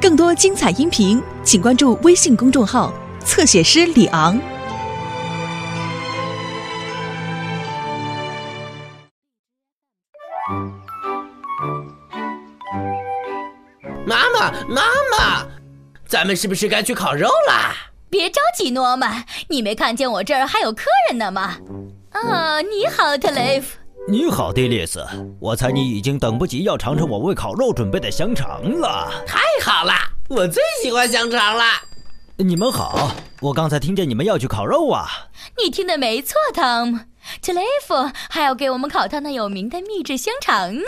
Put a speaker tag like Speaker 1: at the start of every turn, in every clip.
Speaker 1: 更多精彩音频，请关注微信公众号“侧写师李昂”。
Speaker 2: 妈妈，妈妈，咱们是不是该去烤肉啦？
Speaker 3: 别着急，诺曼，你没看见我这儿还有客人呢吗？啊，你好，特雷弗。
Speaker 4: 你好，迪丽斯。我猜你已经等不及要尝尝我为烤肉准备的香肠了。
Speaker 2: 太好了，我最喜欢香肠了。
Speaker 4: 你们好，我刚才听见你们要去烤肉啊。
Speaker 3: 你听的没错，汤姆。特雷弗还要给我们烤他那有名的秘制香肠呢。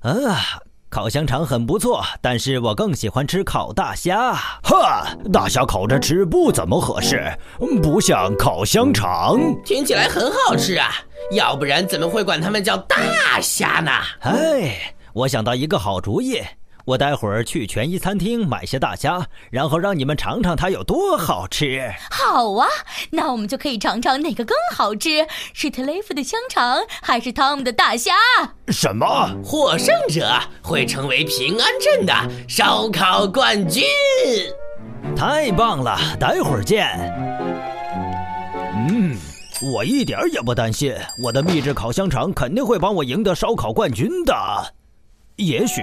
Speaker 4: 啊。烤香肠很不错，但是我更喜欢吃烤大虾。哈，大虾烤着吃不怎么合适，不像烤香肠。
Speaker 2: 听起来很好吃啊，要不然怎么会管他们叫大虾呢？
Speaker 4: 哎，我想到一个好主意。我待会儿去全一餐厅买些大虾，然后让你们尝尝它有多好吃。
Speaker 3: 好啊，那我们就可以尝尝哪个更好吃，是特雷弗的香肠还是汤姆的大虾？
Speaker 4: 什么？
Speaker 2: 获胜者会成为平安镇的烧烤冠军。
Speaker 4: 太棒了，待会儿见。我一点也不担心，我的秘制烤香肠肯定会帮我赢得烧烤冠军的。也许。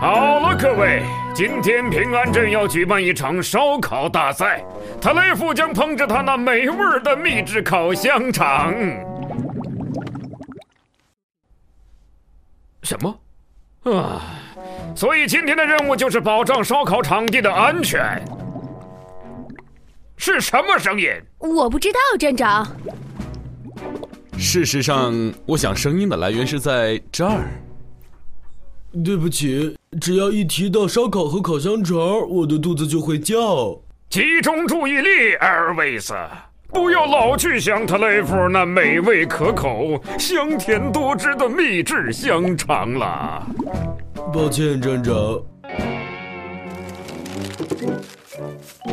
Speaker 5: 好了，各位，今天平安镇要举办一场烧烤大赛，特雷弗将烹制他那美味的秘制烤香肠。什么？啊！所以今天的任务就是保障烧烤场地的安全。是什么声音？
Speaker 6: 我不知道，站长。
Speaker 7: 事实上，我想声音的来源是在这儿。
Speaker 8: 对不起，只要一提到烧烤和烤香肠，我的肚子就会叫。
Speaker 5: 集中注意力，艾尔维斯，不要老去想特雷弗那美味可口、香甜多汁的秘制香肠了。
Speaker 8: 抱歉，站长。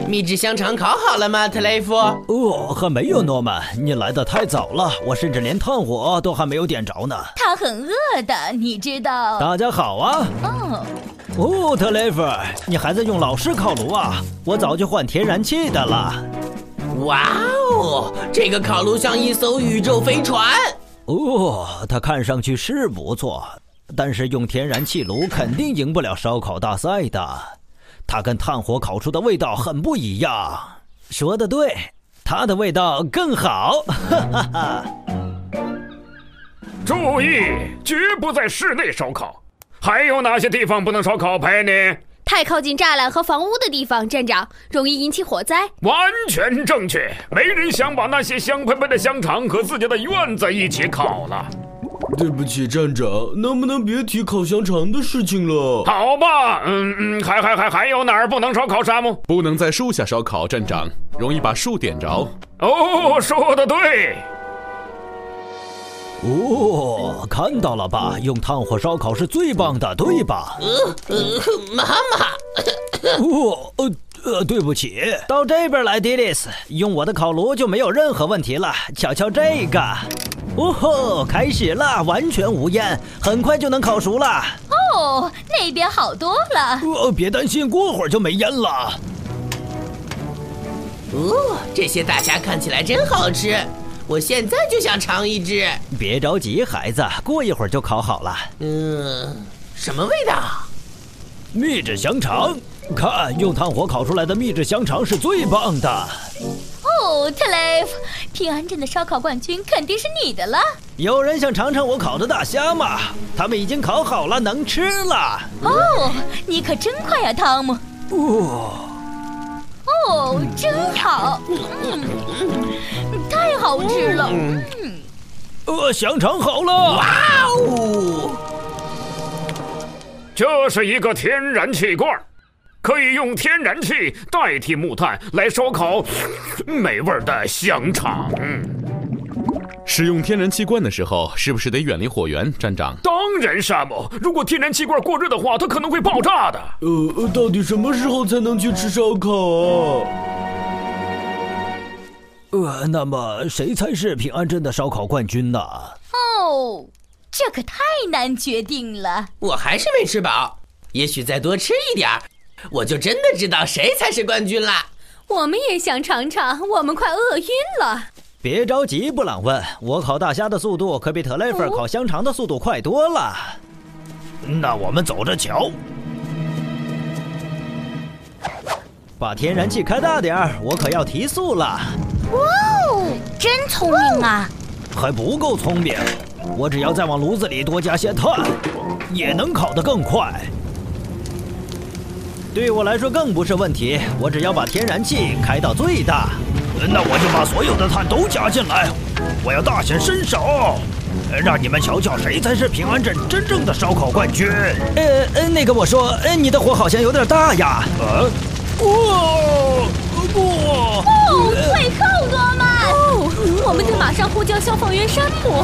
Speaker 2: 秘制香肠烤好了吗，特雷弗？
Speaker 4: 哦，还没有，诺曼，你来的太早了，我甚至连炭火都还没有点着呢。
Speaker 3: 他很饿的，你知道。
Speaker 4: 大家好啊。哦。哦，特雷弗，你还在用老式烤炉啊？我早就换天然气的了。
Speaker 2: 哇哦，这个烤炉像一艘宇宙飞船。
Speaker 4: 哦，它看上去是不错，但是用天然气炉肯定赢不了烧烤大赛的。它跟炭火烤出的味道很不一样。说的对，它的味道更好。哈哈哈。
Speaker 5: 注意，绝不在室内烧烤。还有哪些地方不能烧烤？佩妮？
Speaker 6: 太靠近栅栏和房屋的地方，站长容易引起火灾。
Speaker 5: 完全正确。没人想把那些香喷喷的香肠和自家的院子一起烤了。
Speaker 8: 对不起，站长，能不能别提烤香肠的事情了？
Speaker 5: 好吧，嗯嗯，还还还还有哪儿不能烧烤？沙漠
Speaker 7: 不能在树下烧烤，站长容易把树点着。
Speaker 5: 哦，说的对。
Speaker 4: 哦，看到了吧？用炭火烧烤是最棒的，对吧？呃呃，
Speaker 2: 妈妈。
Speaker 4: 哦呃呃，对不起，到这边来，迪丽斯，用我的烤炉就没有任何问题了。瞧瞧这个。哦吼，开始了，完全无烟，很快就能烤熟了。
Speaker 3: 哦，那边好多了。
Speaker 4: 哦，别担心，过会儿就没烟了。
Speaker 2: 哦，这些大虾看起来真好吃，我现在就想尝一只。
Speaker 4: 别着急，孩子，过一会儿就烤好了。
Speaker 2: 嗯，什么味道？
Speaker 4: 秘制香肠，看，用炭火烤出来的秘制香肠是最棒的。
Speaker 3: 哦，特雷弗，平安镇的烧烤冠军肯定是你的了。
Speaker 4: 有人想尝尝我烤的大虾吗？他们已经烤好了，能吃了。
Speaker 3: 哦，你可真快呀，汤姆。哦，哦，真好，嗯，太好吃了。嗯，
Speaker 4: 呃，香肠好了。哇哦，
Speaker 5: 这是一个天然气罐。可以用天然气代替木炭来烧烤美味的香肠。
Speaker 7: 使用天然气罐的时候，是不是得远离火源，站长？
Speaker 5: 当然，沙姆。如果天然气罐过热的话，它可能会爆炸的。
Speaker 8: 呃，到底什么时候才能去吃烧烤啊？
Speaker 4: 呃，那么谁才是平安镇的烧烤冠军呢？
Speaker 3: 哦，这可太难决定了。
Speaker 2: 我还是没吃饱，也许再多吃一点儿，我就真的知道谁才是冠军啦。
Speaker 6: 我们也想尝尝，我们快饿晕了。
Speaker 4: 别着急，布朗问，我烤大虾的速度可比特雷弗烤香肠的速度快多了。那我们走着瞧。把天然气开大点儿，我可要提速了。
Speaker 3: 哇哦，真聪明啊！
Speaker 4: 还不够聪明，我只要再往炉子里多加些碳，也能烤得更快。对我来说更不是问题，我只要把天然气开到最大。那我就把所有的碳都加进来，我要大显身手，让你们瞧瞧谁才是平安镇真正的烧烤冠军。呃呃，那个我说，呃，你的火好像有点大呀。呃，
Speaker 3: 不不，退后，诺曼！
Speaker 6: 哦，我们得马上呼叫消防员山姆。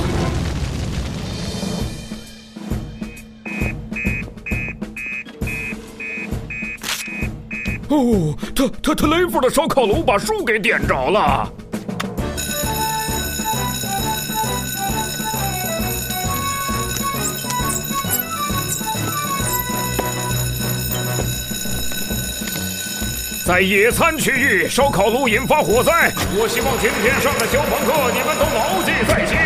Speaker 5: 哦，特特特雷弗的烧烤炉把树给点着了。在野餐区域，烧烤炉引发火灾。我希望今天上的消防课你们都牢记在心。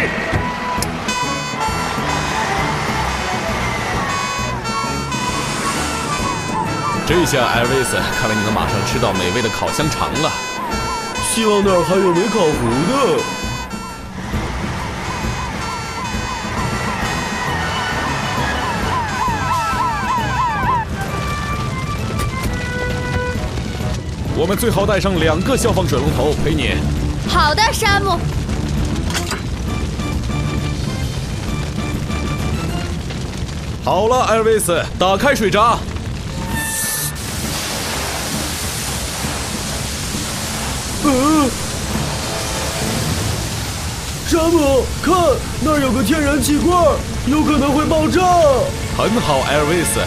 Speaker 7: 这下，艾维斯，看来你能马上吃到美味的烤香肠了。
Speaker 8: 希望那儿还有没烤糊的。
Speaker 7: 我们最好带上两个消防水龙头，陪你。
Speaker 6: 好的，山姆。
Speaker 7: 好了，艾维斯，打开水闸。
Speaker 8: 嗯，山姆，看那儿有个天然气罐，有可能会爆炸。
Speaker 7: 很好，艾维斯，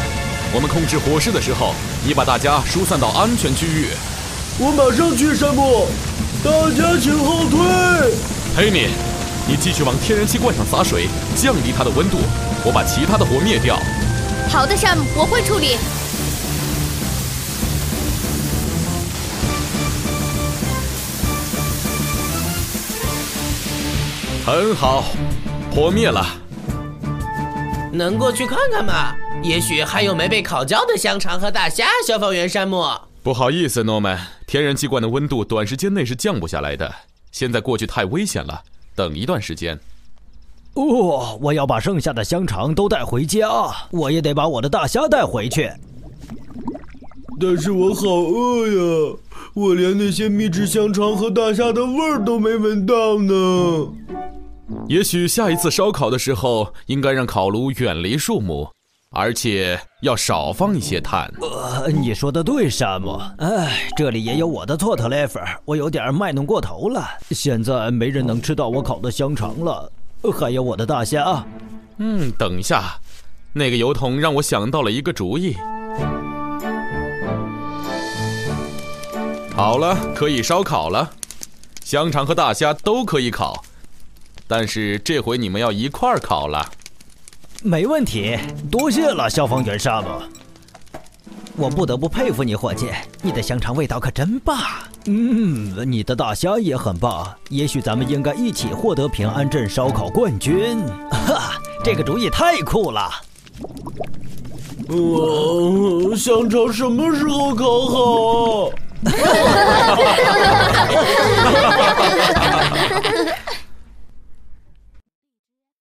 Speaker 7: 我们控制火势的时候，你把大家疏散到安全区域。
Speaker 8: 我马上去，山姆。大家请后退。
Speaker 7: 佩妮，你继续往天然气罐上洒水，降低它的温度。我把其他的火灭掉。
Speaker 6: 好的，山姆，我会处理。
Speaker 7: 很好，火灭了。
Speaker 2: 能过去看看吗？也许还有没被烤焦的香肠和大虾。消防员山姆，
Speaker 7: 不好意思，诺曼，天然气罐的温度短时间内是降不下来的。现在过去太危险了，等一段时间。
Speaker 4: 哦，我要把剩下的香肠都带回家，我也得把我的大虾带回去。
Speaker 8: 但是我好饿呀，我连那些秘制香肠和大虾的味儿都没闻到呢。
Speaker 7: 也许下一次烧烤的时候，应该让烤炉远离树木，而且要少放一些碳。
Speaker 4: 呃，你说的对，山姆。哎，这里也有我的错，特雷弗，我有点卖弄过头了。现在没人能吃到我烤的香肠了，还有我的大虾。
Speaker 7: 嗯，等一下，那个油桶让我想到了一个主意。好了，可以烧烤了，香肠和大虾都可以烤。但是这回你们要一块儿烤了，
Speaker 4: 没问题。多谢了，消防员沙姆。我不得不佩服你，伙计，你的香肠味道可真棒。嗯，你的大虾也很棒。也许咱们应该一起获得平安镇烧烤冠军。哈，这个主意太酷了。
Speaker 8: 哦，香肠什么时候烤好？